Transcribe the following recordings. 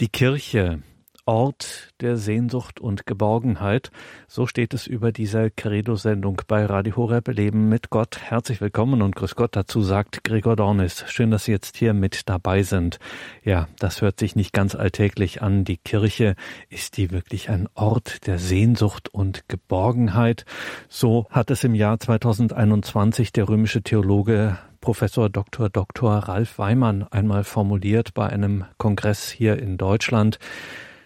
Die Kirche, Ort der Sehnsucht und Geborgenheit. So steht es über dieser Credo-Sendung bei Radio Horeb Leben mit Gott. Herzlich willkommen und Grüß Gott dazu sagt Gregor Dornis. Schön, dass Sie jetzt hier mit dabei sind. Ja, das hört sich nicht ganz alltäglich an. Die Kirche, ist die wirklich ein Ort der Sehnsucht und Geborgenheit? So hat es im Jahr 2021 der römische Theologe Professor Dr. Dr. Ralf Weimann einmal formuliert bei einem Kongress hier in Deutschland.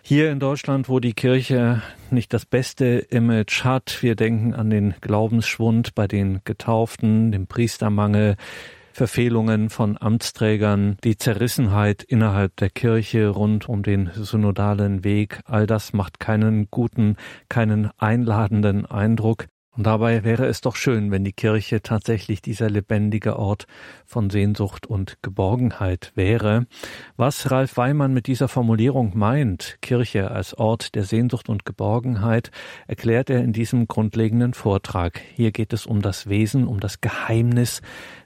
Hier in Deutschland, wo die Kirche nicht das beste Image hat, wir denken an den Glaubensschwund bei den Getauften, dem Priestermangel, Verfehlungen von Amtsträgern, die Zerrissenheit innerhalb der Kirche rund um den synodalen Weg, all das macht keinen guten, keinen einladenden Eindruck. Und dabei wäre es doch schön, wenn die Kirche tatsächlich dieser lebendige Ort von Sehnsucht und Geborgenheit wäre. Was Ralf Weimann mit dieser Formulierung meint, Kirche als Ort der Sehnsucht und Geborgenheit, erklärt er in diesem grundlegenden Vortrag. Hier geht es um das Wesen, um das Geheimnis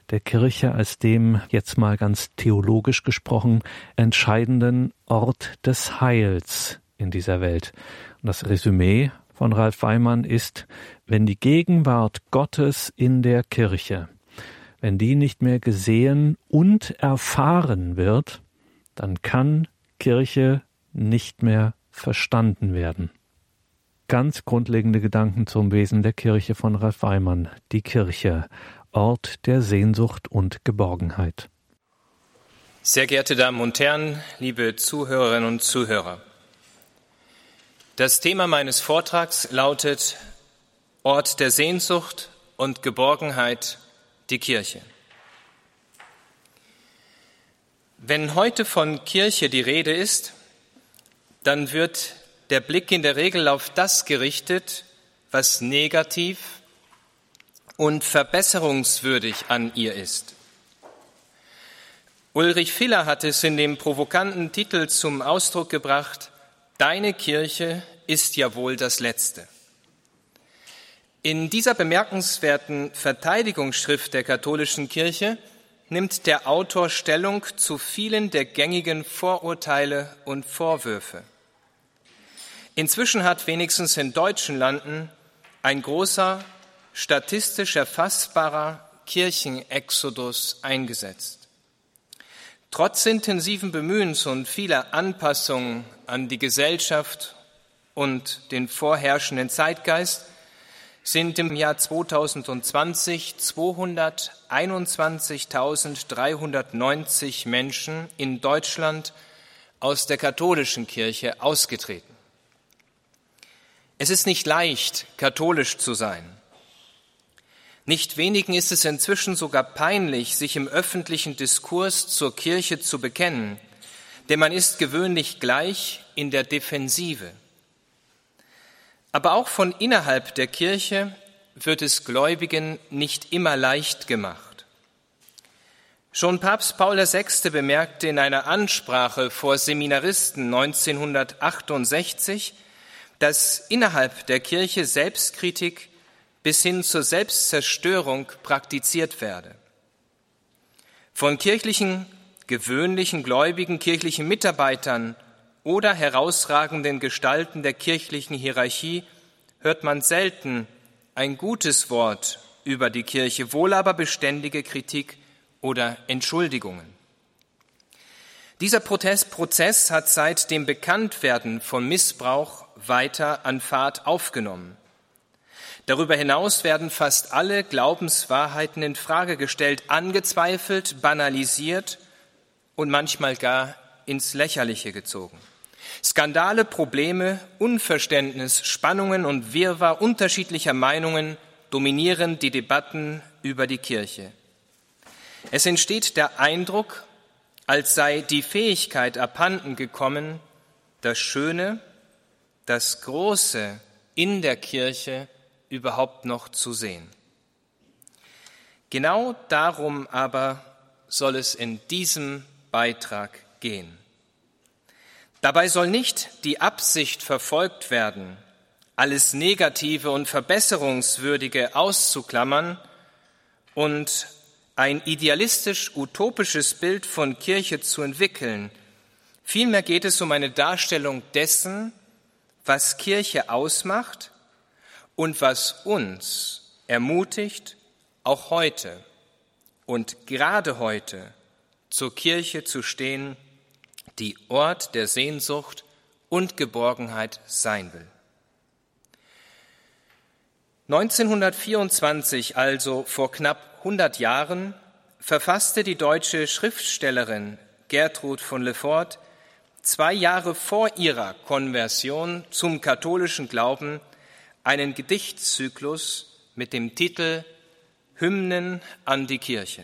der Kirche als dem, jetzt mal ganz theologisch gesprochen, entscheidenden Ort des Heils in dieser Welt. Und das Resümee von Ralf Weimann ist, wenn die Gegenwart Gottes in der Kirche, wenn die nicht mehr gesehen und erfahren wird, dann kann Kirche nicht mehr verstanden werden. Ganz grundlegende Gedanken zum Wesen der Kirche von Ralf Weimann. Die Kirche, Ort der Sehnsucht und Geborgenheit. Sehr geehrte Damen und Herren, liebe Zuhörerinnen und Zuhörer. Das Thema meines Vortrags lautet Ort der Sehnsucht und Geborgenheit, die Kirche. Wenn heute von Kirche die Rede ist, dann wird der Blick in der Regel auf das gerichtet, was negativ und verbesserungswürdig an ihr ist. Ulrich Filler hat es in dem provokanten Titel zum Ausdruck gebracht, Deine Kirche ist ja wohl das Letzte. In dieser bemerkenswerten Verteidigungsschrift der katholischen Kirche nimmt der Autor Stellung zu vielen der gängigen Vorurteile und Vorwürfe. Inzwischen hat wenigstens in deutschen Landen ein großer, statistisch erfassbarer Kirchenexodus eingesetzt. Trotz intensiven Bemühens und vieler Anpassungen an die Gesellschaft und den vorherrschenden Zeitgeist sind im Jahr 2020 221.390 Menschen in Deutschland aus der katholischen Kirche ausgetreten. Es ist nicht leicht, katholisch zu sein. Nicht wenigen ist es inzwischen sogar peinlich, sich im öffentlichen Diskurs zur Kirche zu bekennen, denn man ist gewöhnlich gleich in der Defensive. Aber auch von innerhalb der Kirche wird es Gläubigen nicht immer leicht gemacht. Schon Papst Paul VI. bemerkte in einer Ansprache vor Seminaristen 1968, dass innerhalb der Kirche Selbstkritik bis hin zur Selbstzerstörung praktiziert werde. Von kirchlichen, gewöhnlichen, gläubigen kirchlichen Mitarbeitern oder herausragenden Gestalten der kirchlichen Hierarchie hört man selten ein gutes Wort über die Kirche, wohl aber beständige Kritik oder Entschuldigungen. Dieser Protestprozess hat seit dem Bekanntwerden von Missbrauch weiter an Fahrt aufgenommen. Darüber hinaus werden fast alle Glaubenswahrheiten in Frage gestellt, angezweifelt, banalisiert und manchmal gar ins Lächerliche gezogen. Skandale, Probleme, Unverständnis, Spannungen und Wirrwarr unterschiedlicher Meinungen dominieren die Debatten über die Kirche. Es entsteht der Eindruck, als sei die Fähigkeit abhanden gekommen, das Schöne, das Große in der Kirche überhaupt noch zu sehen. Genau darum aber soll es in diesem Beitrag gehen. Dabei soll nicht die Absicht verfolgt werden, alles Negative und Verbesserungswürdige auszuklammern und ein idealistisch-utopisches Bild von Kirche zu entwickeln, Vielmehr geht es um eine Darstellung dessen, was Kirche ausmacht und was uns ermutigt, auch heute und gerade heute zur Kirche zu stehen, die Ort der Sehnsucht und Geborgenheit sein will. 1924, also vor knapp 100 Jahren, verfasste die deutsche Schriftstellerin Gertrud von Lefort zwei Jahre vor ihrer Konversion zum katholischen Glauben einen Gedichtzyklus mit dem Titel Hymnen an die Kirche.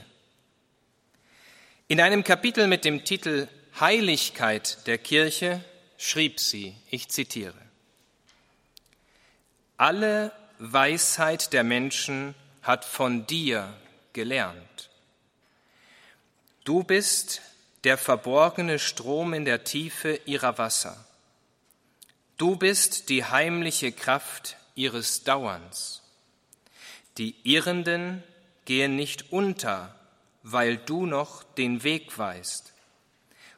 In einem Kapitel mit dem Titel Heiligkeit der Kirche schrieb sie, ich zitiere, Alle Weisheit der Menschen hat von dir gelernt. Du bist der verborgene Strom in der Tiefe ihrer Wasser. Du bist die heimliche Kraft ihres Dauerns. Die Irrenden gehen nicht unter, weil du noch den Weg weißt.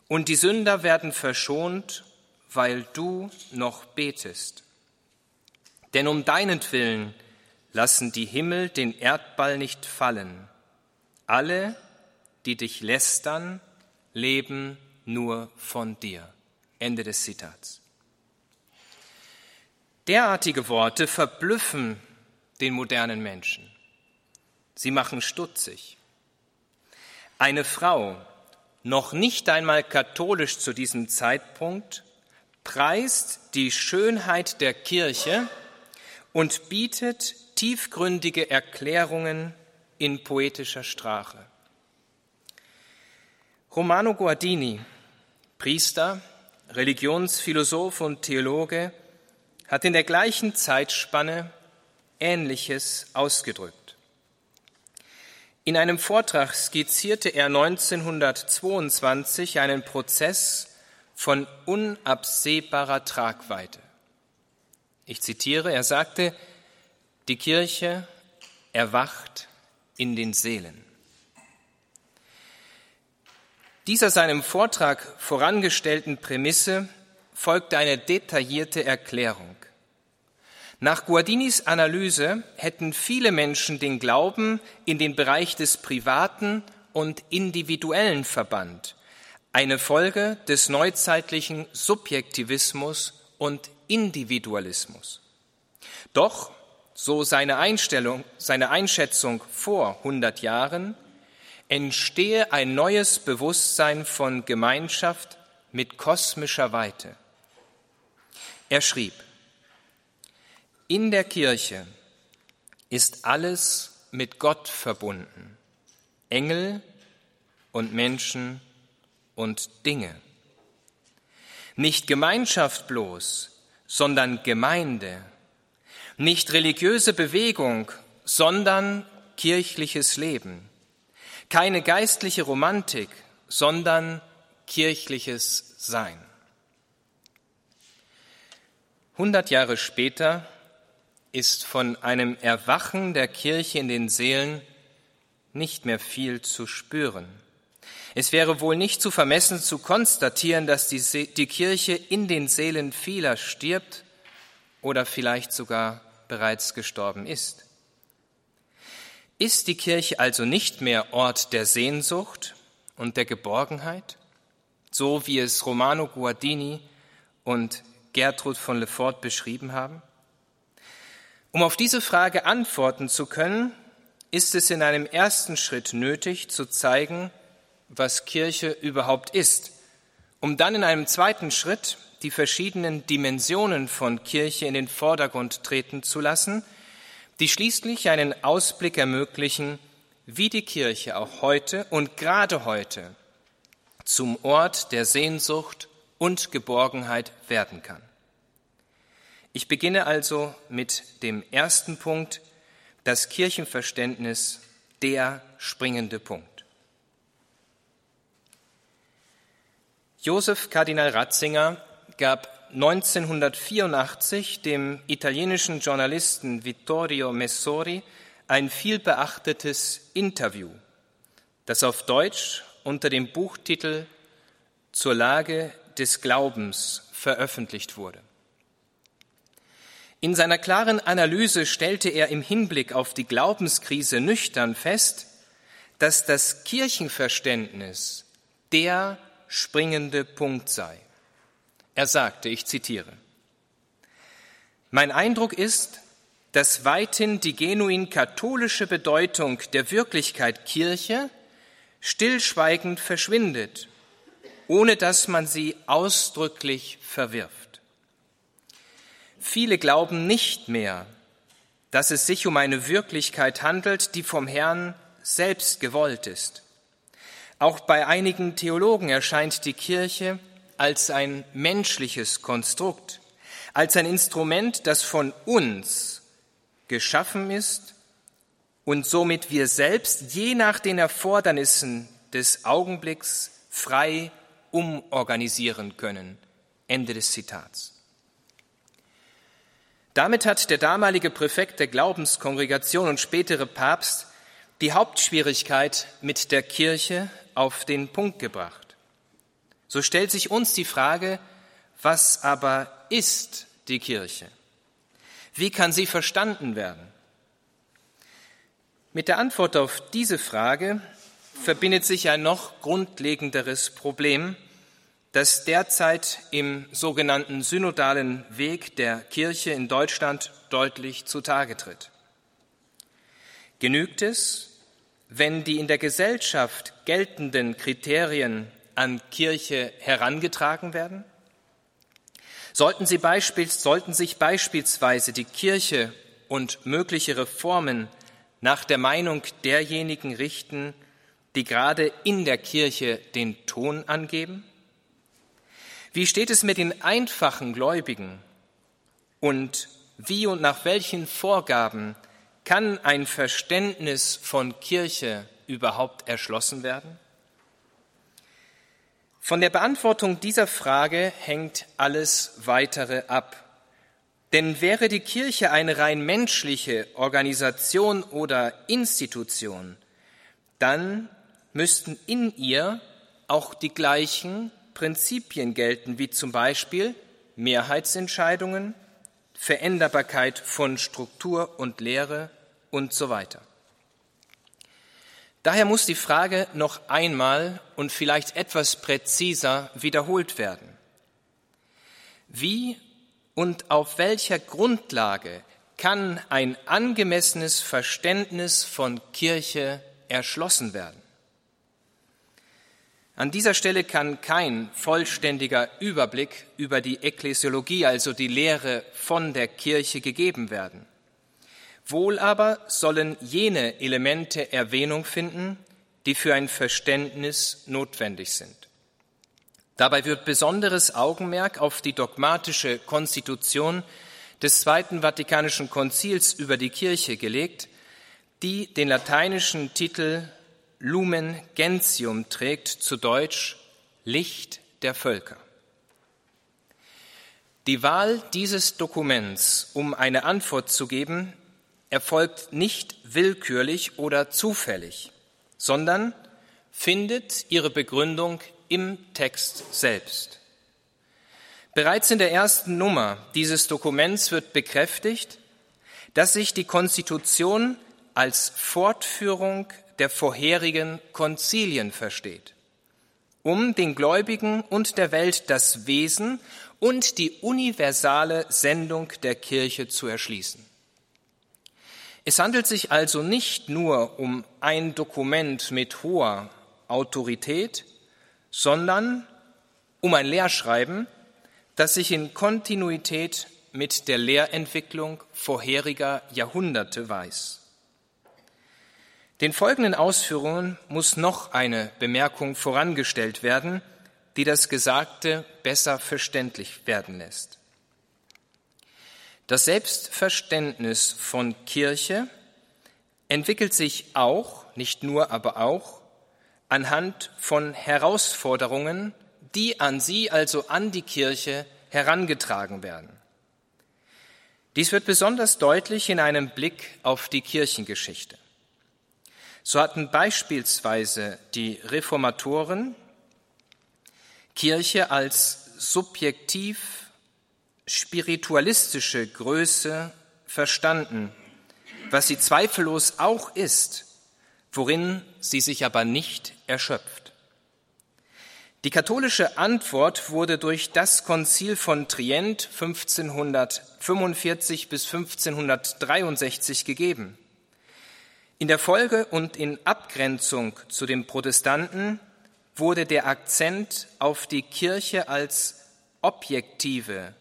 Und die Sünder werden verschont, weil du noch betest. Denn um deinetwillen lassen die Himmel den Erdball nicht fallen. Alle, die dich lästern, leben nur von dir. Ende des Zitats. Derartige Worte verblüffen den modernen Menschen. Sie machen stutzig. Eine Frau, noch nicht einmal katholisch zu diesem Zeitpunkt, preist die Schönheit der Kirche und bietet tiefgründige Erklärungen in poetischer Sprache. Romano Guardini, Priester, Religionsphilosoph und Theologe, hat in der gleichen Zeitspanne Ähnliches ausgedrückt. In einem Vortrag skizzierte er 1922 einen Prozess von unabsehbarer Tragweite. Ich zitiere, er sagte, die Kirche erwacht in den Seelen. Dieser seinem Vortrag vorangestellten Prämisse folgte eine detaillierte Erklärung. Nach Guardinis Analyse hätten viele Menschen den Glauben in den Bereich des Privaten und Individuellen verbannt, eine Folge des neuzeitlichen Subjektivismus und Individualismus. Doch, so seine Einstellung, seine Einschätzung vor 100 Jahren, entstehe ein neues Bewusstsein von Gemeinschaft mit kosmischer Weite. Er schrieb, in der Kirche ist alles mit Gott verbunden, Engel und Menschen und Dinge. Nicht Gemeinschaft bloß, sondern Gemeinde. Nicht religiöse Bewegung, sondern kirchliches Leben. Keine geistliche Romantik, sondern kirchliches Sein. Hundert Jahre später ist von einem Erwachen der Kirche in den Seelen nicht mehr viel zu spüren. Es wäre wohl nicht zu vermessen zu konstatieren, dass die, die Kirche in den Seelen vieler stirbt oder vielleicht sogar bereits gestorben ist. Ist die Kirche also nicht mehr Ort der Sehnsucht und der Geborgenheit, so wie es Romano Guardini und Gertrud von Lefort beschrieben haben? Um auf diese Frage antworten zu können, ist es in einem ersten Schritt nötig zu zeigen, was Kirche überhaupt ist, um dann in einem zweiten Schritt die verschiedenen Dimensionen von Kirche in den Vordergrund treten zu lassen, die schließlich einen Ausblick ermöglichen, wie die Kirche auch heute und gerade heute zum Ort der Sehnsucht und Geborgenheit werden kann. Ich beginne also mit dem ersten Punkt, das Kirchenverständnis, der springende Punkt. Josef Kardinal Ratzinger gab 1984 dem italienischen Journalisten Vittorio Messori ein vielbeachtetes Interview, das auf Deutsch unter dem Buchtitel Zur Lage des Glaubens veröffentlicht wurde. In seiner klaren Analyse stellte er im Hinblick auf die Glaubenskrise nüchtern fest, dass das Kirchenverständnis der springende Punkt sei. Er sagte, ich zitiere, Mein Eindruck ist, dass weithin die genuin katholische Bedeutung der Wirklichkeit Kirche stillschweigend verschwindet, ohne dass man sie ausdrücklich verwirft. Viele glauben nicht mehr, dass es sich um eine Wirklichkeit handelt, die vom Herrn selbst gewollt ist. Auch bei einigen Theologen erscheint die Kirche als ein menschliches Konstrukt, als ein Instrument, das von uns geschaffen ist und somit wir selbst je nach den Erfordernissen des Augenblicks frei umorganisieren können. Ende des Zitats. Damit hat der damalige Präfekt der Glaubenskongregation und spätere Papst die Hauptschwierigkeit mit der Kirche auf den Punkt gebracht. So stellt sich uns die Frage, was aber ist die Kirche? Wie kann sie verstanden werden? Mit der Antwort auf diese Frage verbindet sich ein noch grundlegenderes Problem, das derzeit im sogenannten synodalen Weg der Kirche in Deutschland deutlich zutage tritt. Genügt es, wenn die in der Gesellschaft geltenden Kriterien an Kirche herangetragen werden? Sollten, sie beispiels, sollten sich beispielsweise die Kirche und mögliche Reformen nach der Meinung derjenigen richten, die gerade in der Kirche den Ton angeben? Wie steht es mit den einfachen Gläubigen? Und wie und nach welchen Vorgaben kann ein Verständnis von Kirche überhaupt erschlossen werden? Von der Beantwortung dieser Frage hängt alles weitere ab. Denn wäre die Kirche eine rein menschliche Organisation oder Institution, dann müssten in ihr auch die gleichen Prinzipien gelten, wie zum Beispiel Mehrheitsentscheidungen, Veränderbarkeit von Struktur und Lehre und so weiter. Daher muss die Frage noch einmal und vielleicht etwas präziser wiederholt werden. Wie und auf welcher Grundlage kann ein angemessenes Verständnis von Kirche erschlossen werden? An dieser Stelle kann kein vollständiger Überblick über die Ekklesiologie, also die Lehre von der Kirche, gegeben werden. Wohl aber sollen jene Elemente Erwähnung finden, die für ein Verständnis notwendig sind. Dabei wird besonderes Augenmerk auf die dogmatische Konstitution des Zweiten Vatikanischen Konzils über die Kirche gelegt, die den lateinischen Titel Lumen Gentium trägt, zu Deutsch Licht der Völker. Die Wahl dieses Dokuments, um eine Antwort zu geben, erfolgt nicht willkürlich oder zufällig, sondern findet ihre Begründung im Text selbst. Bereits in der ersten Nummer dieses Dokuments wird bekräftigt, dass sich die Konstitution als Fortführung der vorherigen Konzilien versteht, um den Gläubigen und der Welt das Wesen und die universale Sendung der Kirche zu erschließen. Es handelt sich also nicht nur um ein Dokument mit hoher Autorität, sondern um ein Lehrschreiben, das sich in Kontinuität mit der Lehrentwicklung vorheriger Jahrhunderte weiß. Den folgenden Ausführungen muss noch eine Bemerkung vorangestellt werden, die das Gesagte besser verständlich werden lässt. Das Selbstverständnis von Kirche entwickelt sich auch, nicht nur, aber auch, anhand von Herausforderungen, die an sie, also an die Kirche, herangetragen werden. Dies wird besonders deutlich in einem Blick auf die Kirchengeschichte. So hatten beispielsweise die Reformatoren Kirche als subjektiv spiritualistische Größe verstanden, was sie zweifellos auch ist, worin sie sich aber nicht erschöpft. Die katholische Antwort wurde durch das Konzil von Trient 1545 bis 1563 gegeben. In der Folge und in Abgrenzung zu den Protestanten wurde der Akzent auf die Kirche als objektive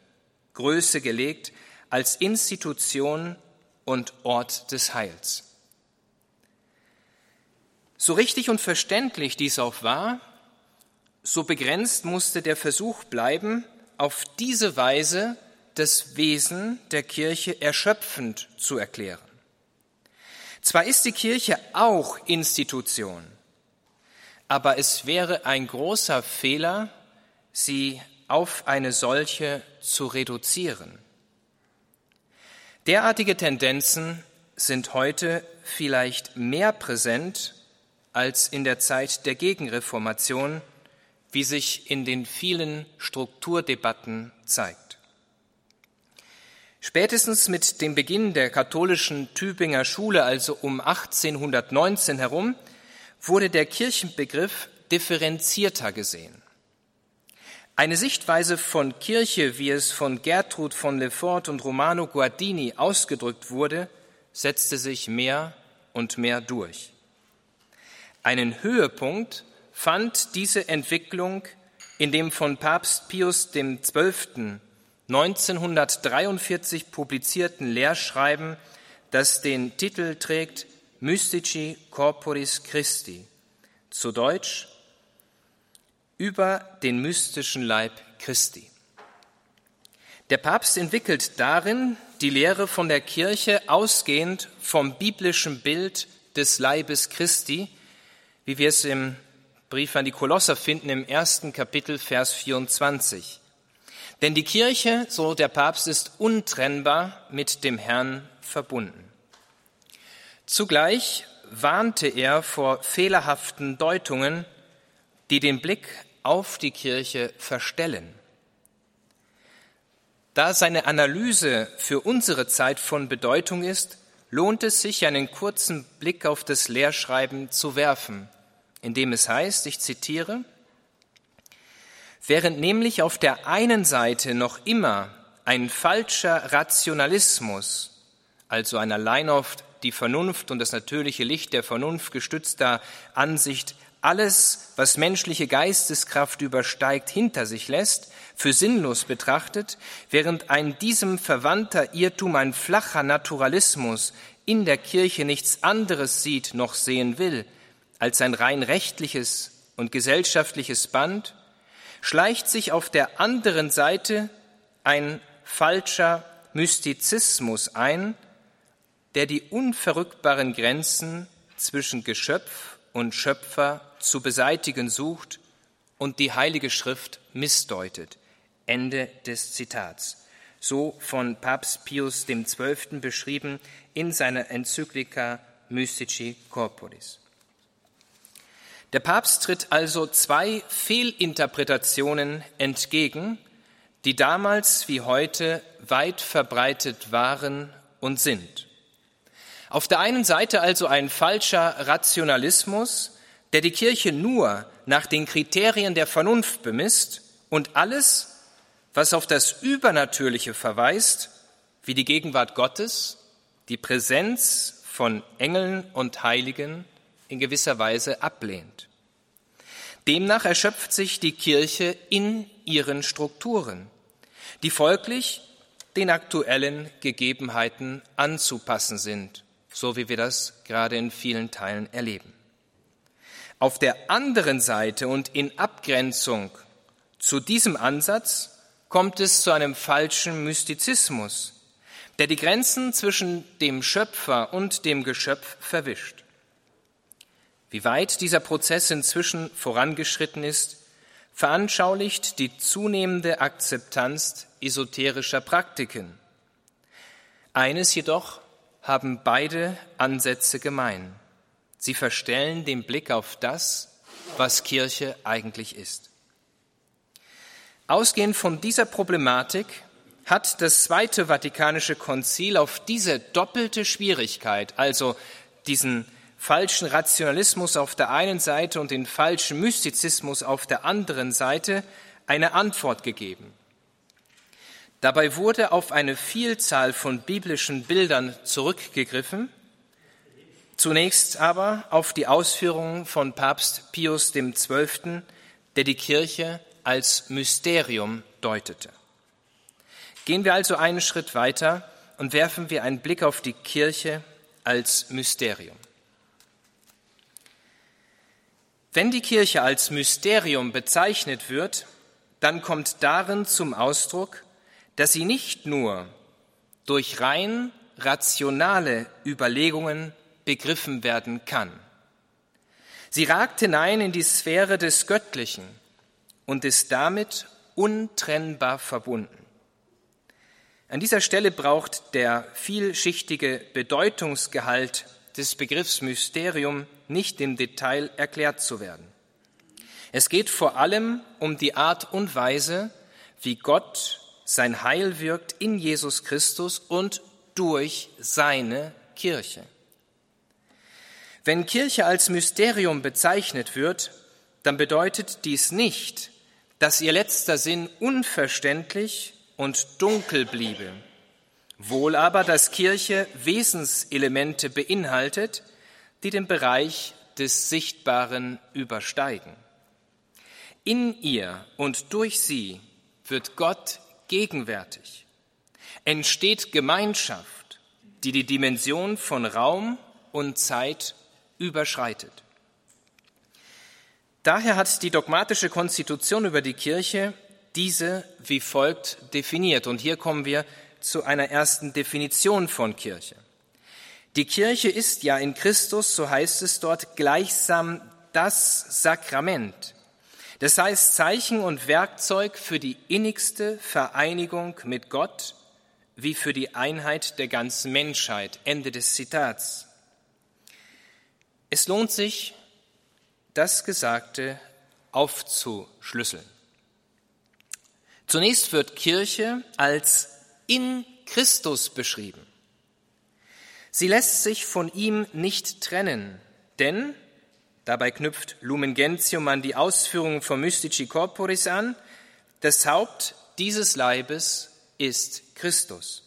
Größe gelegt, als Institution und Ort des Heils. So richtig und verständlich dies auch war, so begrenzt musste der Versuch bleiben, auf diese Weise das Wesen der Kirche erschöpfend zu erklären. Zwar ist die Kirche auch Institution, aber es wäre ein großer Fehler, sie auf eine solche zu reduzieren. Derartige Tendenzen sind heute vielleicht mehr präsent als in der Zeit der Gegenreformation, wie sich in den vielen Strukturdebatten zeigt. Spätestens mit dem Beginn der katholischen Tübinger Schule, also um 1819 herum, wurde der Kirchenbegriff differenzierter gesehen. Eine Sichtweise von Kirche, wie es von Gertrud von Lefort und Romano Guardini ausgedrückt wurde, setzte sich mehr und mehr durch. Einen Höhepunkt fand diese Entwicklung in dem von Papst Pius XII. 1943 publizierten Lehrschreiben, das den Titel trägt Mystici Corporis Christi, zu Deutsch über den mystischen Leib Christi. Der Papst entwickelt darin die Lehre von der Kirche ausgehend vom biblischen Bild des Leibes Christi, wie wir es im Brief an die Kolosser finden im ersten Kapitel, Vers 24. Denn die Kirche, so der Papst, ist untrennbar mit dem Herrn verbunden. Zugleich warnte er vor fehlerhaften Deutungen, die den Blick auf die Kirche verstellen. Da seine Analyse für unsere Zeit von Bedeutung ist, lohnt es sich, einen kurzen Blick auf das Lehrschreiben zu werfen, in dem es heißt, ich zitiere, Während nämlich auf der einen Seite noch immer ein falscher Rationalismus, also ein allein auf die Vernunft und das natürliche Licht der Vernunft gestützter Ansicht alles, was menschliche Geisteskraft übersteigt, hinter sich lässt, für sinnlos betrachtet, während ein diesem verwandter Irrtum, ein flacher Naturalismus in der Kirche nichts anderes sieht noch sehen will als ein rein rechtliches und gesellschaftliches Band, schleicht sich auf der anderen Seite ein falscher Mystizismus ein, der die unverrückbaren Grenzen zwischen Geschöpf und Schöpfer zu beseitigen sucht und die Heilige Schrift missdeutet. Ende des Zitats. So von Papst Pius XII. beschrieben in seiner Enzyklika Mystici Corporis. Der Papst tritt also zwei Fehlinterpretationen entgegen, die damals wie heute weit verbreitet waren und sind. Auf der einen Seite also ein falscher Rationalismus, der die Kirche nur nach den Kriterien der Vernunft bemisst und alles, was auf das Übernatürliche verweist, wie die Gegenwart Gottes, die Präsenz von Engeln und Heiligen in gewisser Weise ablehnt. Demnach erschöpft sich die Kirche in ihren Strukturen, die folglich den aktuellen Gegebenheiten anzupassen sind, so wie wir das gerade in vielen Teilen erleben. Auf der anderen Seite und in Abgrenzung zu diesem Ansatz kommt es zu einem falschen Mystizismus, der die Grenzen zwischen dem Schöpfer und dem Geschöpf verwischt. Wie weit dieser Prozess inzwischen vorangeschritten ist, veranschaulicht die zunehmende Akzeptanz esoterischer Praktiken. Eines jedoch haben beide Ansätze gemein. Sie verstellen den Blick auf das, was Kirche eigentlich ist. Ausgehend von dieser Problematik hat das Zweite Vatikanische Konzil auf diese doppelte Schwierigkeit, also diesen falschen Rationalismus auf der einen Seite und den falschen Mystizismus auf der anderen Seite, eine Antwort gegeben. Dabei wurde auf eine Vielzahl von biblischen Bildern zurückgegriffen, zunächst aber auf die Ausführungen von Papst Pius XII., der die Kirche als Mysterium deutete. Gehen wir also einen Schritt weiter und werfen wir einen Blick auf die Kirche als Mysterium. Wenn die Kirche als Mysterium bezeichnet wird, dann kommt darin zum Ausdruck, dass sie nicht nur durch rein rationale Überlegungen begriffen werden kann. Sie ragt hinein in die Sphäre des Göttlichen und ist damit untrennbar verbunden. An dieser Stelle braucht der vielschichtige Bedeutungsgehalt des Begriffs Mysterium nicht im Detail erklärt zu werden. Es geht vor allem um die Art und Weise, wie Gott sein Heil wirkt in Jesus Christus und durch seine Kirche. Wenn Kirche als Mysterium bezeichnet wird, dann bedeutet dies nicht, dass ihr letzter Sinn unverständlich und dunkel bliebe. Wohl aber, dass Kirche Wesenselemente beinhaltet, die den Bereich des Sichtbaren übersteigen. In ihr und durch sie wird Gott gegenwärtig, entsteht Gemeinschaft, die die Dimension von Raum und Zeit überschreitet. Daher hat die dogmatische Konstitution über die Kirche diese wie folgt definiert. Und hier kommen wir zu einer ersten Definition von Kirche. Die Kirche ist ja in Christus, so heißt es dort, gleichsam das Sakrament, das heißt Zeichen und Werkzeug für die innigste Vereinigung mit Gott wie für die Einheit der ganzen Menschheit. Ende des Zitats. Es lohnt sich, das Gesagte aufzuschlüsseln. Zunächst wird Kirche als in Christus beschrieben. Sie lässt sich von ihm nicht trennen, denn Dabei knüpft Lumen Gentium an die Ausführungen von Mystici Corporis an. Das Haupt dieses Leibes ist Christus.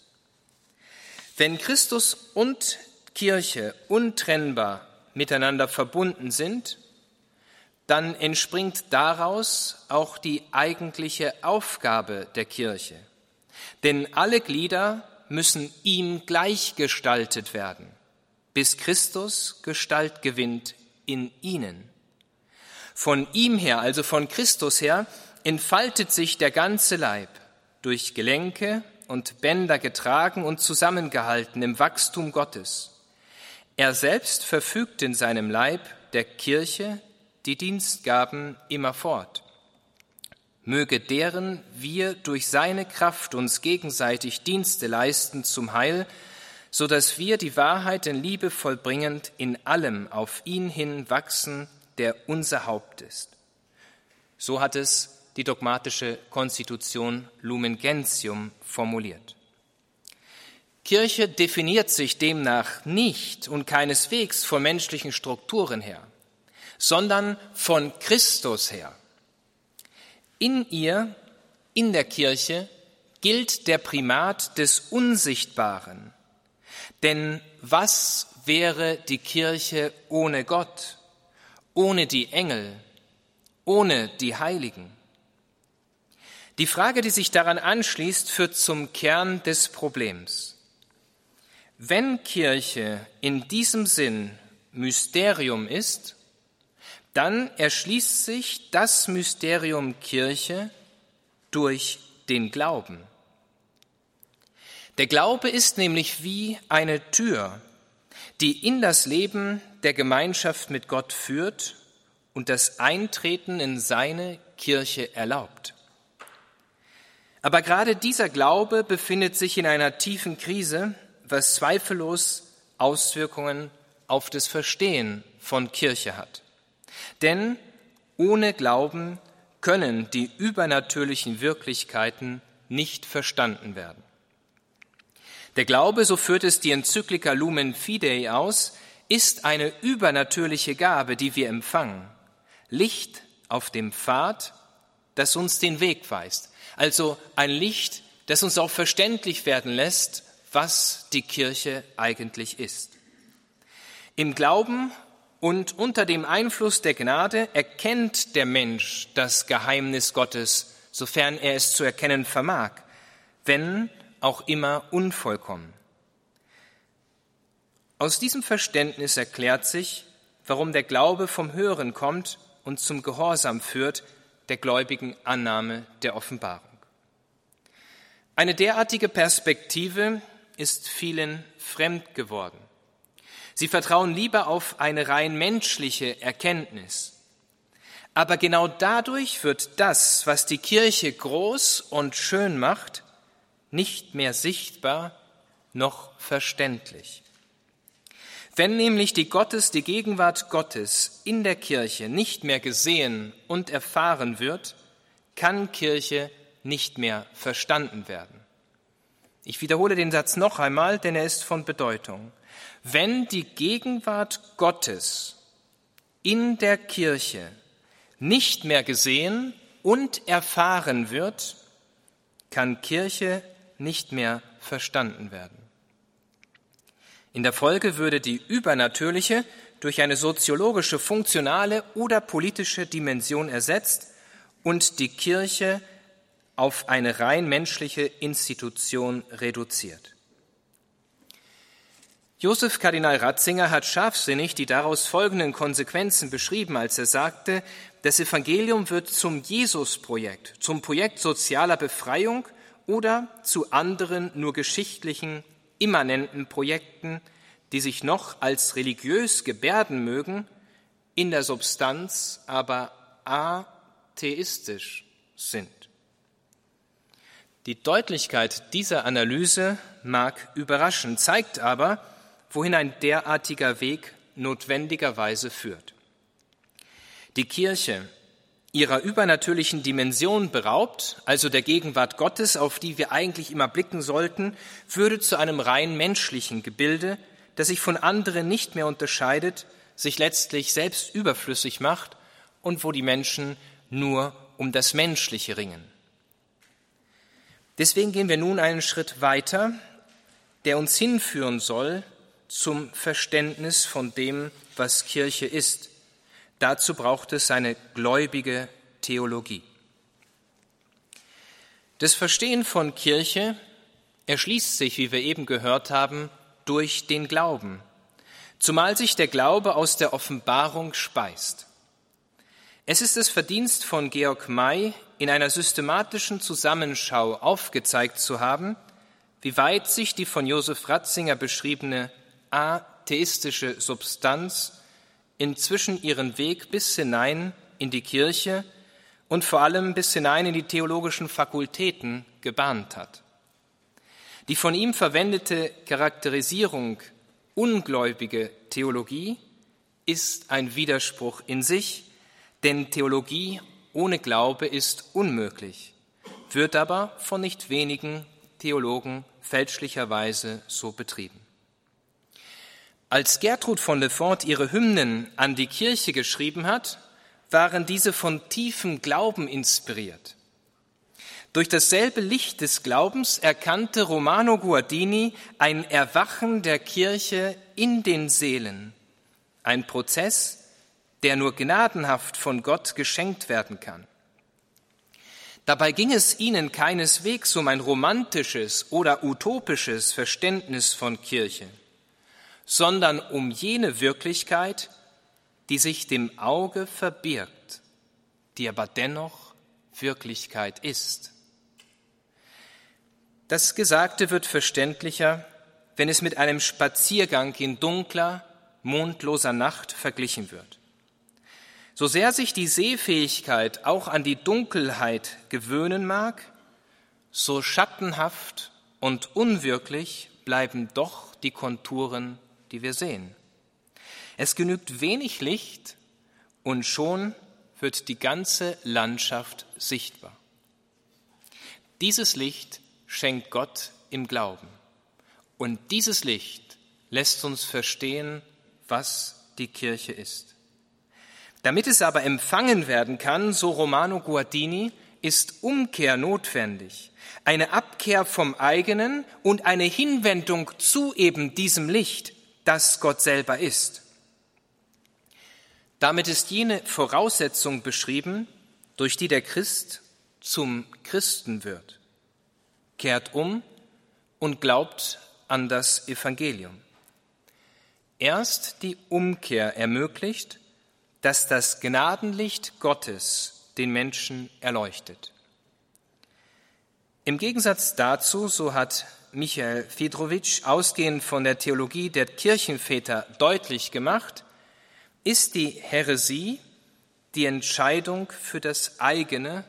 Wenn Christus und Kirche untrennbar miteinander verbunden sind, dann entspringt daraus auch die eigentliche Aufgabe der Kirche. Denn alle Glieder müssen ihm gleichgestaltet werden, bis Christus Gestalt gewinnt in ihnen. Von ihm her, also von Christus her, entfaltet sich der ganze Leib, durch Gelenke und Bänder getragen und zusammengehalten im Wachstum Gottes. Er selbst verfügt in seinem Leib der Kirche die Dienstgaben immerfort. Möge deren wir durch seine Kraft uns gegenseitig Dienste leisten zum Heil, so dass wir die Wahrheit in Liebe vollbringend in allem auf ihn hin wachsen, der unser Haupt ist. So hat es die dogmatische Konstitution Lumen Gentium formuliert. Kirche definiert sich demnach nicht und keineswegs von menschlichen Strukturen her, sondern von Christus her. In ihr, in der Kirche, gilt der Primat des Unsichtbaren, denn was wäre die Kirche ohne Gott, ohne die Engel, ohne die Heiligen? Die Frage, die sich daran anschließt, führt zum Kern des Problems. Wenn Kirche in diesem Sinn Mysterium ist, dann erschließt sich das Mysterium Kirche durch den Glauben. Der Glaube ist nämlich wie eine Tür, die in das Leben der Gemeinschaft mit Gott führt und das Eintreten in seine Kirche erlaubt. Aber gerade dieser Glaube befindet sich in einer tiefen Krise, was zweifellos Auswirkungen auf das Verstehen von Kirche hat. Denn ohne Glauben können die übernatürlichen Wirklichkeiten nicht verstanden werden. Der Glaube, so führt es die Enzyklika Lumen Fidei aus, ist eine übernatürliche Gabe, die wir empfangen. Licht auf dem Pfad, das uns den Weg weist. Also ein Licht, das uns auch verständlich werden lässt, was die Kirche eigentlich ist. Im Glauben und unter dem Einfluss der Gnade erkennt der Mensch das Geheimnis Gottes, sofern er es zu erkennen vermag, wenn auch immer unvollkommen. Aus diesem Verständnis erklärt sich, warum der Glaube vom Hören kommt und zum Gehorsam führt, der gläubigen Annahme der Offenbarung. Eine derartige Perspektive ist vielen fremd geworden. Sie vertrauen lieber auf eine rein menschliche Erkenntnis. Aber genau dadurch wird das, was die Kirche groß und schön macht, nicht mehr sichtbar noch verständlich. Wenn nämlich die Gottes, die Gegenwart Gottes in der Kirche nicht mehr gesehen und erfahren wird, kann Kirche nicht mehr verstanden werden. Ich wiederhole den Satz noch einmal, denn er ist von Bedeutung. Wenn die Gegenwart Gottes in der Kirche nicht mehr gesehen und erfahren wird, kann Kirche nicht mehr verstanden werden. In der Folge würde die übernatürliche durch eine soziologische, funktionale oder politische Dimension ersetzt und die Kirche auf eine rein menschliche Institution reduziert. Josef Kardinal Ratzinger hat scharfsinnig die daraus folgenden Konsequenzen beschrieben, als er sagte, das Evangelium wird zum Jesus-Projekt, zum Projekt sozialer Befreiung oder zu anderen nur geschichtlichen, immanenten Projekten, die sich noch als religiös gebärden mögen, in der Substanz aber atheistisch sind. Die Deutlichkeit dieser Analyse mag überraschen, zeigt aber, wohin ein derartiger Weg notwendigerweise führt. Die Kirche ihrer übernatürlichen Dimension beraubt, also der Gegenwart Gottes, auf die wir eigentlich immer blicken sollten, würde zu einem rein menschlichen Gebilde, das sich von anderen nicht mehr unterscheidet, sich letztlich selbst überflüssig macht und wo die Menschen nur um das Menschliche ringen. Deswegen gehen wir nun einen Schritt weiter, der uns hinführen soll zum Verständnis von dem, was Kirche ist. Dazu braucht es eine gläubige Theologie. Das Verstehen von Kirche erschließt sich, wie wir eben gehört haben, durch den Glauben, zumal sich der Glaube aus der Offenbarung speist. Es ist das Verdienst von Georg May, in einer systematischen Zusammenschau aufgezeigt zu haben, wie weit sich die von Josef Ratzinger beschriebene atheistische Substanz inzwischen ihren Weg bis hinein in die Kirche und vor allem bis hinein in die theologischen Fakultäten gebahnt hat. Die von ihm verwendete Charakterisierung ungläubige Theologie ist ein Widerspruch in sich, denn Theologie ohne Glaube ist unmöglich, wird aber von nicht wenigen Theologen fälschlicherweise so betrieben. Als Gertrud von Lefort ihre Hymnen an die Kirche geschrieben hat, waren diese von tiefem Glauben inspiriert. Durch dasselbe Licht des Glaubens erkannte Romano Guardini ein Erwachen der Kirche in den Seelen, ein Prozess, der nur gnadenhaft von Gott geschenkt werden kann. Dabei ging es ihnen keineswegs um ein romantisches oder utopisches Verständnis von Kirche sondern um jene Wirklichkeit, die sich dem Auge verbirgt, die aber dennoch Wirklichkeit ist. Das Gesagte wird verständlicher, wenn es mit einem Spaziergang in dunkler, mondloser Nacht verglichen wird. So sehr sich die Sehfähigkeit auch an die Dunkelheit gewöhnen mag, so schattenhaft und unwirklich bleiben doch die Konturen die wir sehen. Es genügt wenig Licht und schon wird die ganze Landschaft sichtbar. Dieses Licht schenkt Gott im Glauben. Und dieses Licht lässt uns verstehen, was die Kirche ist. Damit es aber empfangen werden kann, so Romano Guardini, ist Umkehr notwendig, eine Abkehr vom eigenen und eine Hinwendung zu eben diesem Licht, das Gott selber ist. Damit ist jene Voraussetzung beschrieben, durch die der Christ zum Christen wird, kehrt um und glaubt an das Evangelium. Erst die Umkehr ermöglicht, dass das Gnadenlicht Gottes den Menschen erleuchtet. Im Gegensatz dazu, so hat Michael Fedrowitsch ausgehend von der Theologie der Kirchenväter deutlich gemacht, ist die Häresie die Entscheidung für das eigene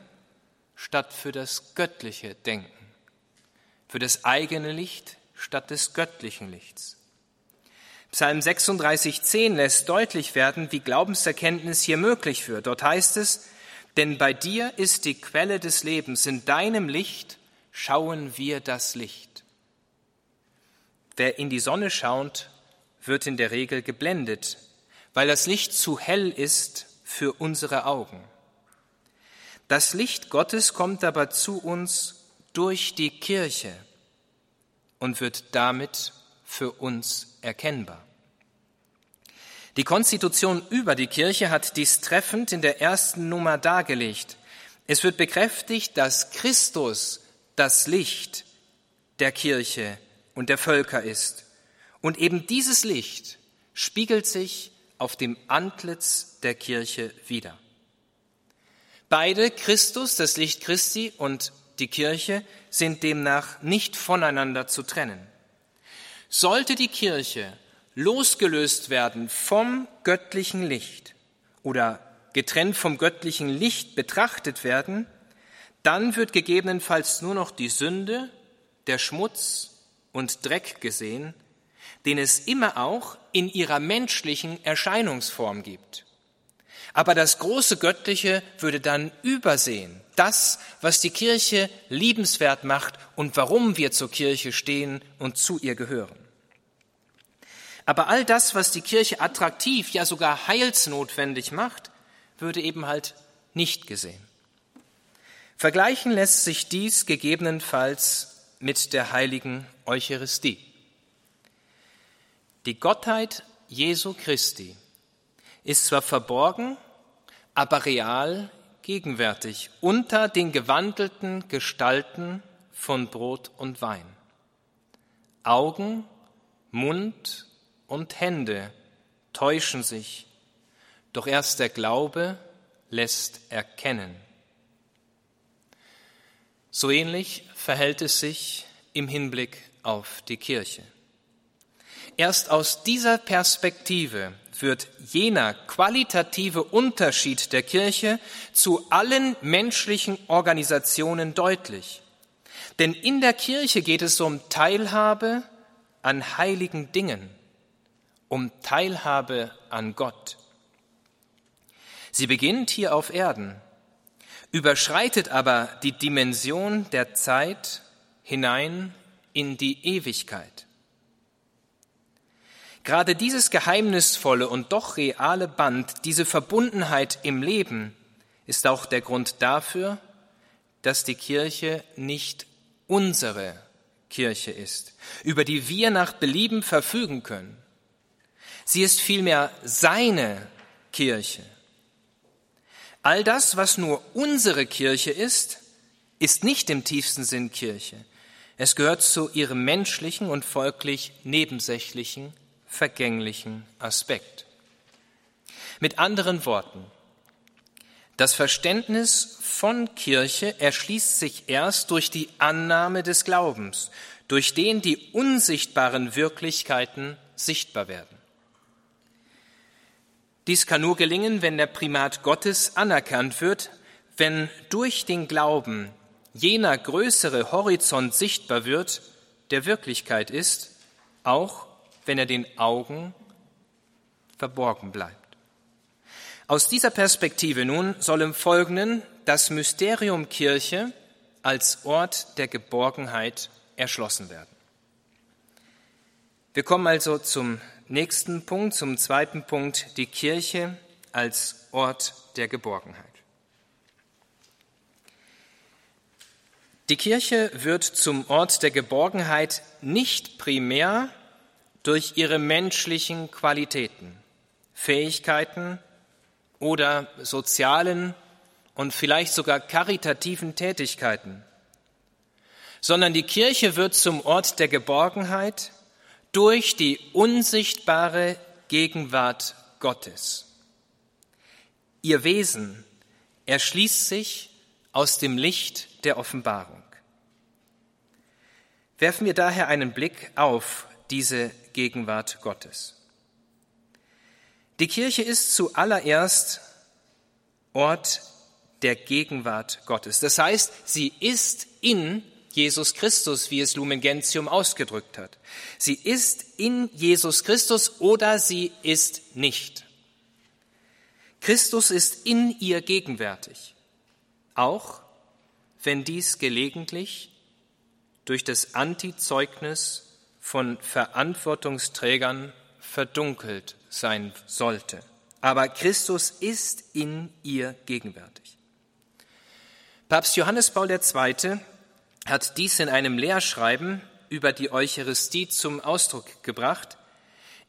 statt für das göttliche Denken, für das eigene Licht statt des göttlichen Lichts. Psalm 36.10 lässt deutlich werden, wie Glaubenserkenntnis hier möglich wird. Dort heißt es, denn bei dir ist die Quelle des Lebens, in deinem Licht schauen wir das Licht. Wer in die Sonne schaut, wird in der Regel geblendet, weil das Licht zu hell ist für unsere Augen. Das Licht Gottes kommt aber zu uns durch die Kirche und wird damit für uns erkennbar. Die Konstitution über die Kirche hat dies treffend in der ersten Nummer dargelegt. Es wird bekräftigt, dass Christus das Licht der Kirche und der Völker ist. Und eben dieses Licht spiegelt sich auf dem Antlitz der Kirche wider. Beide, Christus, das Licht Christi und die Kirche, sind demnach nicht voneinander zu trennen. Sollte die Kirche losgelöst werden vom göttlichen Licht oder getrennt vom göttlichen Licht betrachtet werden, dann wird gegebenenfalls nur noch die Sünde, der Schmutz und Dreck gesehen, den es immer auch in ihrer menschlichen Erscheinungsform gibt. Aber das große Göttliche würde dann übersehen, das, was die Kirche liebenswert macht und warum wir zur Kirche stehen und zu ihr gehören. Aber all das, was die Kirche attraktiv, ja sogar heilsnotwendig macht, würde eben halt nicht gesehen. Vergleichen lässt sich dies gegebenenfalls mit der heiligen Eucharistie. Die Gottheit Jesu Christi ist zwar verborgen, aber real gegenwärtig unter den gewandelten Gestalten von Brot und Wein. Augen, Mund und Hände täuschen sich, doch erst der Glaube lässt erkennen. So ähnlich verhält es sich im Hinblick auf die Kirche. Erst aus dieser Perspektive wird jener qualitative Unterschied der Kirche zu allen menschlichen Organisationen deutlich. Denn in der Kirche geht es um Teilhabe an heiligen Dingen, um Teilhabe an Gott. Sie beginnt hier auf Erden überschreitet aber die Dimension der Zeit hinein in die Ewigkeit. Gerade dieses geheimnisvolle und doch reale Band, diese Verbundenheit im Leben, ist auch der Grund dafür, dass die Kirche nicht unsere Kirche ist, über die wir nach Belieben verfügen können. Sie ist vielmehr seine Kirche. All das, was nur unsere Kirche ist, ist nicht im tiefsten Sinn Kirche. Es gehört zu ihrem menschlichen und folglich nebensächlichen, vergänglichen Aspekt. Mit anderen Worten, das Verständnis von Kirche erschließt sich erst durch die Annahme des Glaubens, durch den die unsichtbaren Wirklichkeiten sichtbar werden. Dies kann nur gelingen, wenn der Primat Gottes anerkannt wird, wenn durch den Glauben jener größere Horizont sichtbar wird, der Wirklichkeit ist, auch wenn er den Augen verborgen bleibt. Aus dieser Perspektive nun soll im Folgenden das Mysterium Kirche als Ort der Geborgenheit erschlossen werden. Wir kommen also zum nächsten Punkt, zum zweiten Punkt, die Kirche als Ort der Geborgenheit. Die Kirche wird zum Ort der Geborgenheit nicht primär durch ihre menschlichen Qualitäten, Fähigkeiten oder sozialen und vielleicht sogar karitativen Tätigkeiten, sondern die Kirche wird zum Ort der Geborgenheit durch die unsichtbare Gegenwart Gottes. Ihr Wesen erschließt sich aus dem Licht der Offenbarung. Werfen wir daher einen Blick auf diese Gegenwart Gottes. Die Kirche ist zuallererst Ort der Gegenwart Gottes. Das heißt, sie ist in Jesus Christus, wie es Lumen Gentium ausgedrückt hat. Sie ist in Jesus Christus oder sie ist nicht. Christus ist in ihr gegenwärtig, auch wenn dies gelegentlich durch das Antizeugnis von Verantwortungsträgern verdunkelt sein sollte. Aber Christus ist in ihr gegenwärtig. Papst Johannes Paul II. Hat dies in einem Lehrschreiben über die Eucharistie zum Ausdruck gebracht,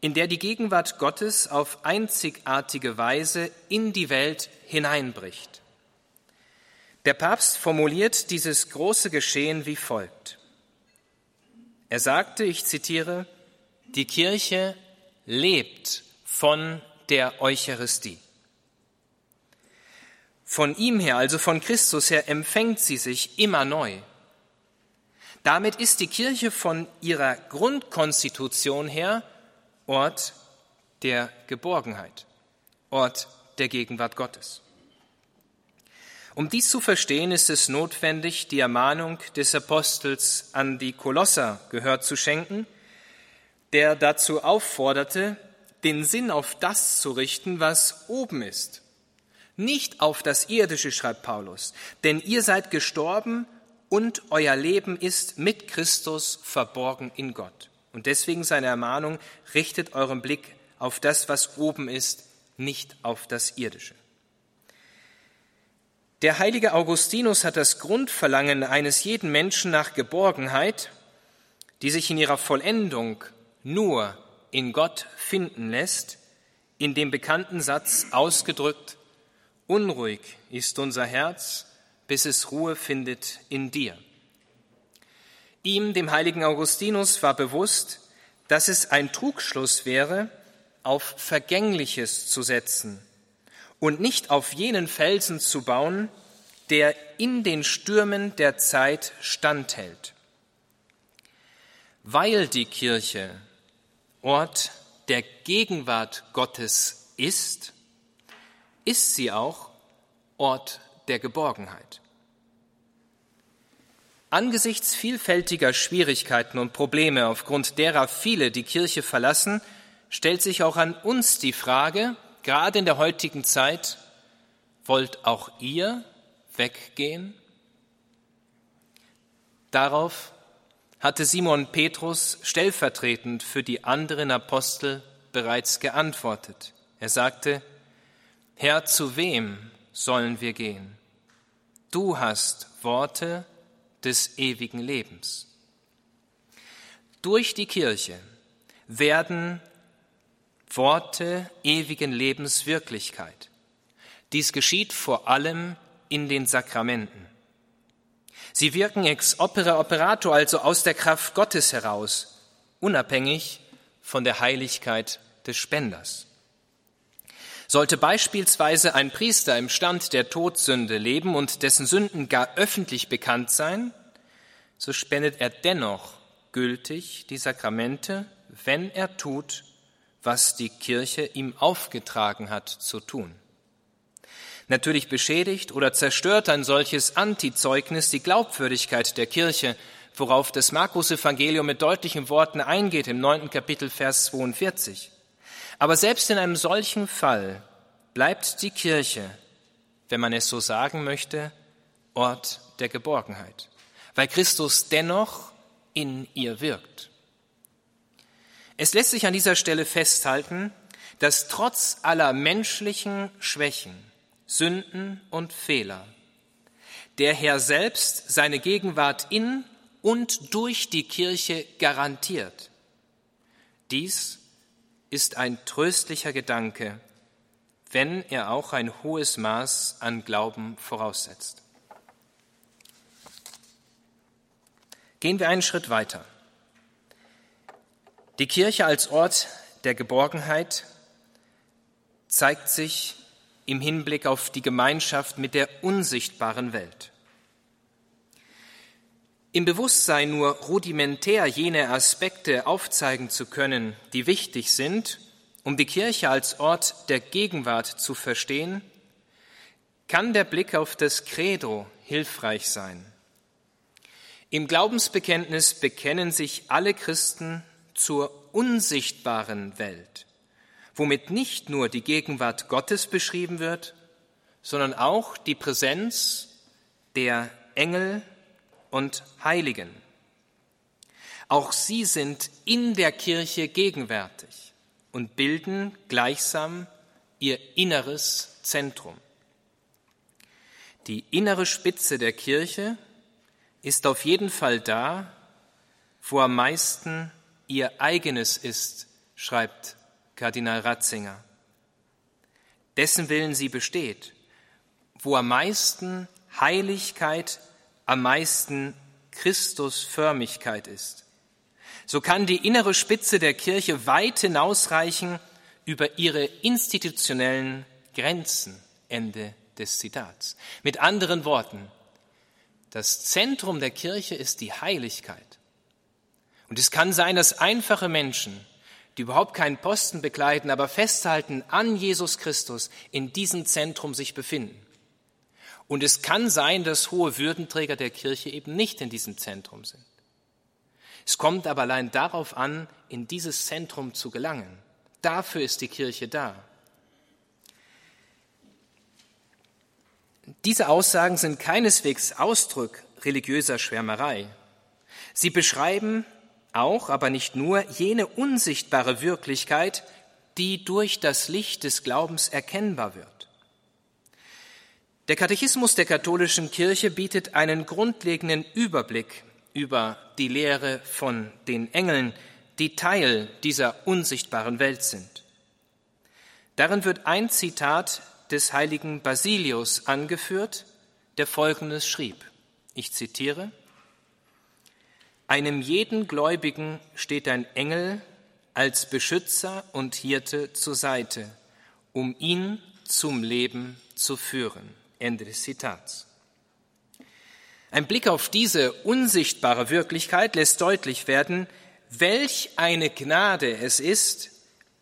in der die Gegenwart Gottes auf einzigartige Weise in die Welt hineinbricht. Der Papst formuliert dieses große Geschehen wie folgt. Er sagte, ich zitiere, die Kirche lebt von der Eucharistie. Von ihm her, also von Christus her, empfängt sie sich immer neu. Damit ist die Kirche von ihrer Grundkonstitution her Ort der Geborgenheit, Ort der Gegenwart Gottes. Um dies zu verstehen, ist es notwendig, die Ermahnung des Apostels an die Kolosser gehört zu schenken, der dazu aufforderte, den Sinn auf das zu richten, was oben ist. Nicht auf das Irdische, schreibt Paulus, denn ihr seid gestorben und euer Leben ist mit Christus verborgen in Gott. Und deswegen seine Ermahnung, richtet euren Blick auf das, was oben ist, nicht auf das Irdische. Der heilige Augustinus hat das Grundverlangen eines jeden Menschen nach Geborgenheit, die sich in ihrer Vollendung nur in Gott finden lässt, in dem bekannten Satz ausgedrückt, Unruhig ist unser Herz, bis es Ruhe findet in dir. Ihm, dem heiligen Augustinus, war bewusst, dass es ein Trugschluss wäre, auf Vergängliches zu setzen und nicht auf jenen Felsen zu bauen, der in den Stürmen der Zeit standhält. Weil die Kirche Ort der Gegenwart Gottes ist, ist sie auch Ort der Geborgenheit. Angesichts vielfältiger Schwierigkeiten und Probleme, aufgrund derer viele die Kirche verlassen, stellt sich auch an uns die Frage, gerade in der heutigen Zeit, wollt auch ihr weggehen? Darauf hatte Simon Petrus stellvertretend für die anderen Apostel bereits geantwortet. Er sagte, Herr, zu wem sollen wir gehen? Du hast Worte, des ewigen Lebens. Durch die Kirche werden Worte ewigen Lebens Wirklichkeit. Dies geschieht vor allem in den Sakramenten. Sie wirken ex opere operato, also aus der Kraft Gottes heraus, unabhängig von der Heiligkeit des Spenders. Sollte beispielsweise ein Priester im Stand der Todsünde leben und dessen Sünden gar öffentlich bekannt sein, so spendet er dennoch gültig die Sakramente, wenn er tut, was die Kirche ihm aufgetragen hat zu tun. Natürlich beschädigt oder zerstört ein solches Antizeugnis die Glaubwürdigkeit der Kirche, worauf das Markus-Evangelium mit deutlichen Worten eingeht im neunten Kapitel, Vers 42. Aber selbst in einem solchen Fall bleibt die Kirche, wenn man es so sagen möchte, Ort der Geborgenheit, weil Christus dennoch in ihr wirkt. Es lässt sich an dieser Stelle festhalten, dass trotz aller menschlichen Schwächen, Sünden und Fehler der Herr selbst seine Gegenwart in und durch die Kirche garantiert. Dies ist ein tröstlicher Gedanke, wenn er auch ein hohes Maß an Glauben voraussetzt. Gehen wir einen Schritt weiter. Die Kirche als Ort der Geborgenheit zeigt sich im Hinblick auf die Gemeinschaft mit der unsichtbaren Welt. Im Bewusstsein nur rudimentär jene Aspekte aufzeigen zu können, die wichtig sind, um die Kirche als Ort der Gegenwart zu verstehen, kann der Blick auf das Credo hilfreich sein. Im Glaubensbekenntnis bekennen sich alle Christen zur unsichtbaren Welt, womit nicht nur die Gegenwart Gottes beschrieben wird, sondern auch die Präsenz der Engel und Heiligen. Auch sie sind in der Kirche gegenwärtig und bilden gleichsam ihr inneres Zentrum. Die innere Spitze der Kirche ist auf jeden Fall da, wo am meisten ihr eigenes ist, schreibt Kardinal Ratzinger. Dessen Willen sie besteht, wo am meisten Heiligkeit am meisten Christusförmigkeit ist. So kann die innere Spitze der Kirche weit hinausreichen über ihre institutionellen Grenzen. Ende des Zitats. Mit anderen Worten, das Zentrum der Kirche ist die Heiligkeit. Und es kann sein, dass einfache Menschen, die überhaupt keinen Posten bekleiden, aber festhalten an Jesus Christus, in diesem Zentrum sich befinden. Und es kann sein, dass hohe Würdenträger der Kirche eben nicht in diesem Zentrum sind. Es kommt aber allein darauf an, in dieses Zentrum zu gelangen. Dafür ist die Kirche da. Diese Aussagen sind keineswegs Ausdruck religiöser Schwärmerei. Sie beschreiben auch, aber nicht nur, jene unsichtbare Wirklichkeit, die durch das Licht des Glaubens erkennbar wird. Der Katechismus der katholischen Kirche bietet einen grundlegenden Überblick über die Lehre von den Engeln, die Teil dieser unsichtbaren Welt sind. Darin wird ein Zitat des heiligen Basilius angeführt, der Folgendes schrieb. Ich zitiere, Einem jeden Gläubigen steht ein Engel als Beschützer und Hirte zur Seite, um ihn zum Leben zu führen. Ende des Zitats. Ein Blick auf diese unsichtbare Wirklichkeit lässt deutlich werden, welch eine Gnade es ist,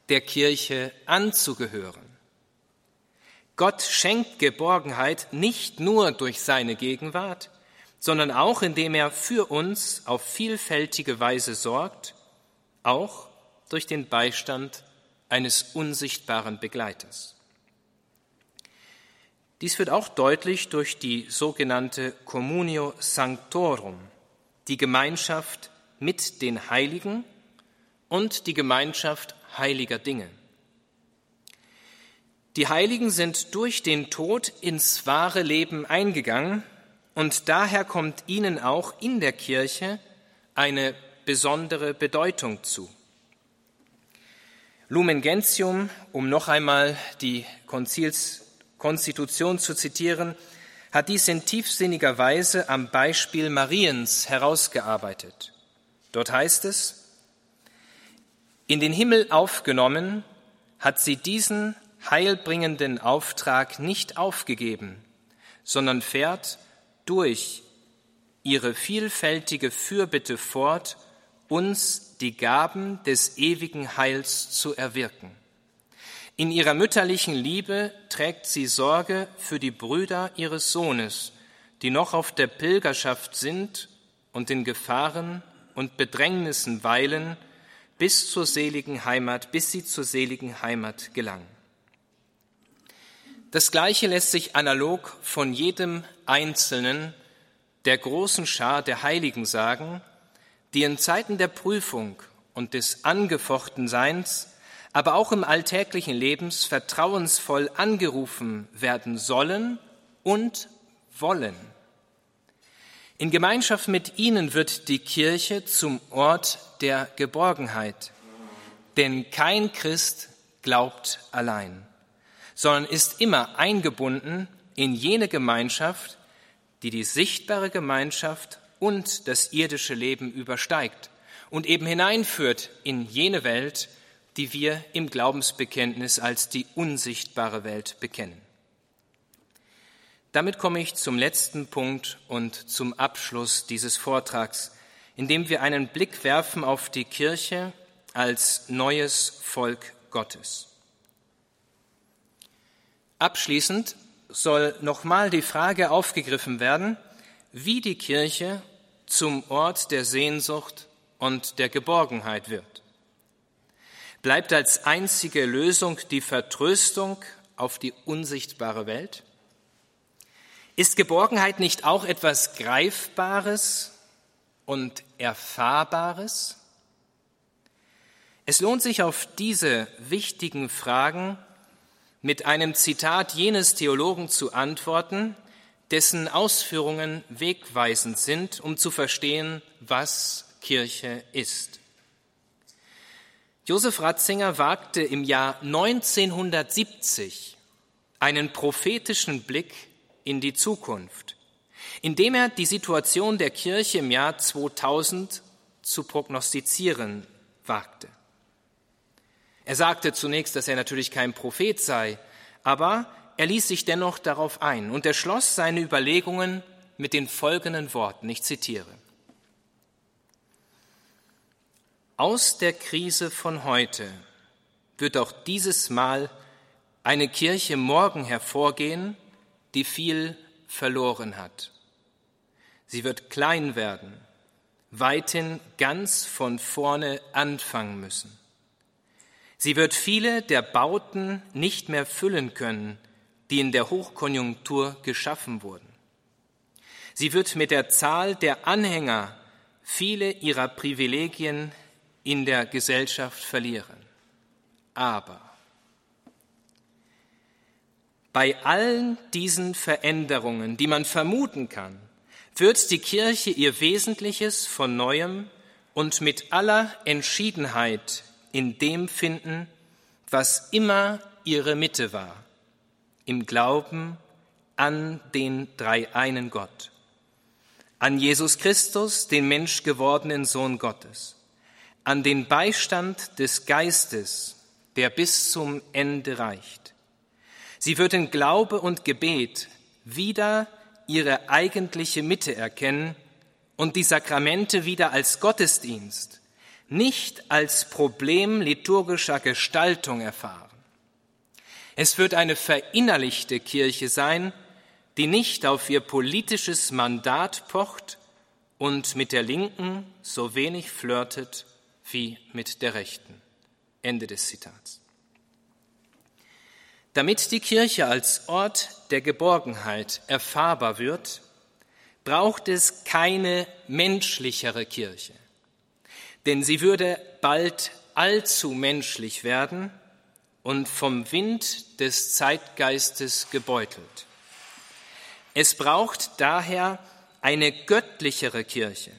der Kirche anzugehören. Gott schenkt Geborgenheit nicht nur durch seine Gegenwart, sondern auch indem er für uns auf vielfältige Weise sorgt, auch durch den Beistand eines unsichtbaren Begleiters. Dies wird auch deutlich durch die sogenannte Communio Sanctorum, die Gemeinschaft mit den Heiligen und die Gemeinschaft heiliger Dinge. Die Heiligen sind durch den Tod ins wahre Leben eingegangen und daher kommt ihnen auch in der Kirche eine besondere Bedeutung zu. Lumen Gentium, um noch einmal die Konzils Konstitution zu zitieren, hat dies in tiefsinniger Weise am Beispiel Mariens herausgearbeitet. Dort heißt es, in den Himmel aufgenommen hat sie diesen heilbringenden Auftrag nicht aufgegeben, sondern fährt durch ihre vielfältige Fürbitte fort, uns die Gaben des ewigen Heils zu erwirken. In ihrer mütterlichen Liebe trägt sie Sorge für die Brüder ihres Sohnes, die noch auf der Pilgerschaft sind und in Gefahren und Bedrängnissen weilen, bis zur seligen Heimat, bis sie zur seligen Heimat gelangen. Das Gleiche lässt sich analog von jedem Einzelnen der großen Schar der Heiligen sagen, die in Zeiten der Prüfung und des angefochten Seins, aber auch im alltäglichen Lebens vertrauensvoll angerufen werden sollen und wollen. In Gemeinschaft mit ihnen wird die Kirche zum Ort der Geborgenheit, denn kein Christ glaubt allein sondern ist immer eingebunden in jene Gemeinschaft, die die sichtbare Gemeinschaft und das irdische Leben übersteigt und eben hineinführt in jene Welt, die wir im Glaubensbekenntnis als die unsichtbare Welt bekennen. Damit komme ich zum letzten Punkt und zum Abschluss dieses Vortrags, indem wir einen Blick werfen auf die Kirche als neues Volk Gottes. Abschließend soll nochmal die Frage aufgegriffen werden, wie die Kirche zum Ort der Sehnsucht und der Geborgenheit wird. Bleibt als einzige Lösung die Vertröstung auf die unsichtbare Welt? Ist Geborgenheit nicht auch etwas Greifbares und Erfahrbares? Es lohnt sich auf diese wichtigen Fragen mit einem Zitat jenes Theologen zu antworten, dessen Ausführungen wegweisend sind, um zu verstehen, was Kirche ist. Josef Ratzinger wagte im Jahr 1970 einen prophetischen Blick in die Zukunft, indem er die Situation der Kirche im Jahr 2000 zu prognostizieren wagte. Er sagte zunächst, dass er natürlich kein Prophet sei, aber er ließ sich dennoch darauf ein und er schloss seine Überlegungen mit den folgenden Worten, ich zitiere. Aus der Krise von heute wird auch dieses Mal eine Kirche morgen hervorgehen, die viel verloren hat. Sie wird klein werden, weithin ganz von vorne anfangen müssen. Sie wird viele der Bauten nicht mehr füllen können, die in der Hochkonjunktur geschaffen wurden. Sie wird mit der Zahl der Anhänger viele ihrer Privilegien in der Gesellschaft verlieren. Aber bei allen diesen Veränderungen, die man vermuten kann, wird die Kirche ihr Wesentliches von neuem und mit aller Entschiedenheit in dem finden, was immer ihre Mitte war, im Glauben an den dreieinen Gott, an Jesus Christus, den menschgewordenen Sohn Gottes, an den Beistand des Geistes, der bis zum Ende reicht. Sie wird in Glaube und Gebet wieder ihre eigentliche Mitte erkennen und die Sakramente wieder als Gottesdienst, nicht als Problem liturgischer Gestaltung erfahren. Es wird eine verinnerlichte Kirche sein, die nicht auf ihr politisches Mandat pocht und mit der Linken so wenig flirtet wie mit der Rechten. Ende des Zitats. Damit die Kirche als Ort der Geborgenheit erfahrbar wird, braucht es keine menschlichere Kirche denn sie würde bald allzu menschlich werden und vom Wind des Zeitgeistes gebeutelt. Es braucht daher eine göttlichere Kirche,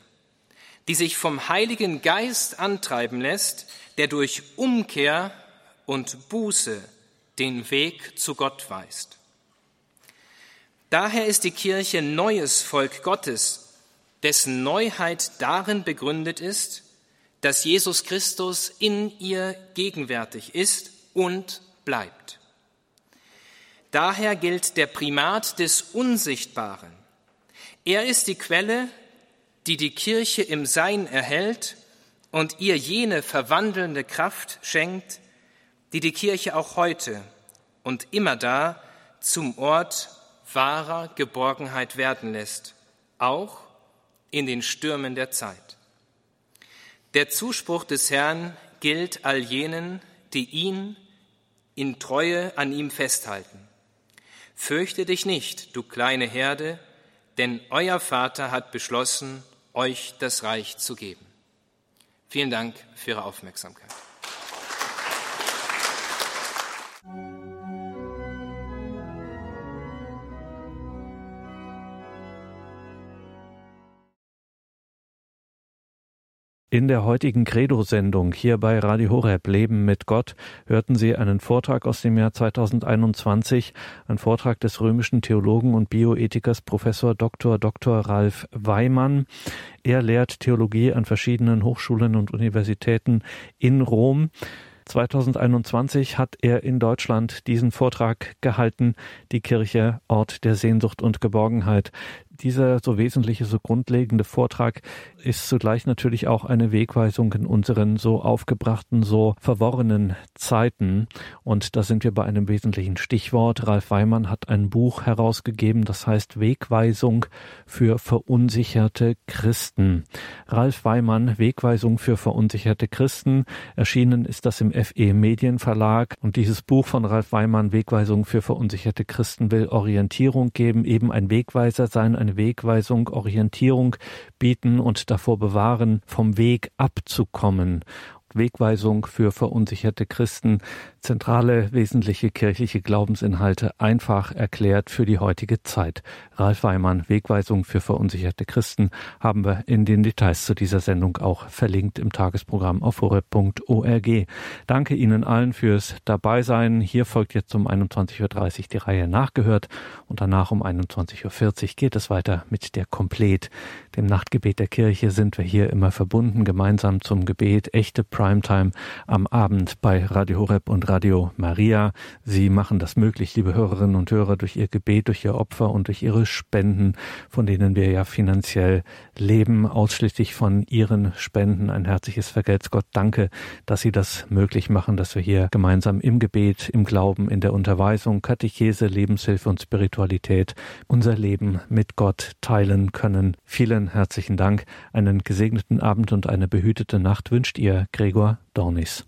die sich vom Heiligen Geist antreiben lässt, der durch Umkehr und Buße den Weg zu Gott weist. Daher ist die Kirche neues Volk Gottes, dessen Neuheit darin begründet ist, dass Jesus Christus in ihr gegenwärtig ist und bleibt. Daher gilt der Primat des Unsichtbaren. Er ist die Quelle, die die Kirche im Sein erhält und ihr jene verwandelnde Kraft schenkt, die die Kirche auch heute und immer da zum Ort wahrer Geborgenheit werden lässt, auch in den Stürmen der Zeit. Der Zuspruch des Herrn gilt all jenen, die ihn in Treue an ihm festhalten. Fürchte dich nicht, du kleine Herde, denn euer Vater hat beschlossen, euch das Reich zu geben. Vielen Dank für Ihre Aufmerksamkeit. In der heutigen Credo-Sendung hier bei Radio Horeb Leben mit Gott hörten Sie einen Vortrag aus dem Jahr 2021, ein Vortrag des römischen Theologen und Bioethikers Professor Dr. Dr. Ralf Weimann. Er lehrt Theologie an verschiedenen Hochschulen und Universitäten in Rom. 2021 hat er in Deutschland diesen Vortrag gehalten, die Kirche Ort der Sehnsucht und Geborgenheit dieser so wesentliche, so grundlegende Vortrag ist zugleich natürlich auch eine Wegweisung in unseren so aufgebrachten, so verworrenen Zeiten. Und da sind wir bei einem wesentlichen Stichwort. Ralf Weimann hat ein Buch herausgegeben, das heißt Wegweisung für verunsicherte Christen. Ralf Weimann, Wegweisung für verunsicherte Christen. Erschienen ist das im FE Medienverlag. Und dieses Buch von Ralf Weimann, Wegweisung für verunsicherte Christen, will Orientierung geben, eben ein Wegweiser sein, eine Wegweisung, Orientierung bieten und davor bewahren, vom Weg abzukommen. Wegweisung für verunsicherte Christen, zentrale wesentliche kirchliche Glaubensinhalte einfach erklärt für die heutige Zeit. Ralf Weimann, Wegweisung für verunsicherte Christen, haben wir in den Details zu dieser Sendung auch verlinkt im Tagesprogramm auf horeb.org. Danke Ihnen allen fürs Dabeisein. Hier folgt jetzt um 21.30 Uhr die Reihe nachgehört und danach um 21.40 Uhr geht es weiter mit der Komplet. Dem Nachtgebet der Kirche sind wir hier immer verbunden, gemeinsam zum Gebet, echte Primetime am Abend bei Radio Horeb und Radio Maria. Sie machen das möglich, liebe Hörerinnen und Hörer, durch ihr Gebet, durch ihr Opfer und durch ihre Spenden, von denen wir ja finanziell leben, ausschließlich von ihren Spenden. Ein herzliches Vergelt's Gott. Danke, dass Sie das möglich machen, dass wir hier gemeinsam im Gebet, im Glauben, in der Unterweisung, Katechese, Lebenshilfe und Spiritualität unser Leben mit Gott teilen können. Vielen herzlichen Dank. Einen gesegneten Abend und eine behütete Nacht wünscht ihr Gregor Dornis.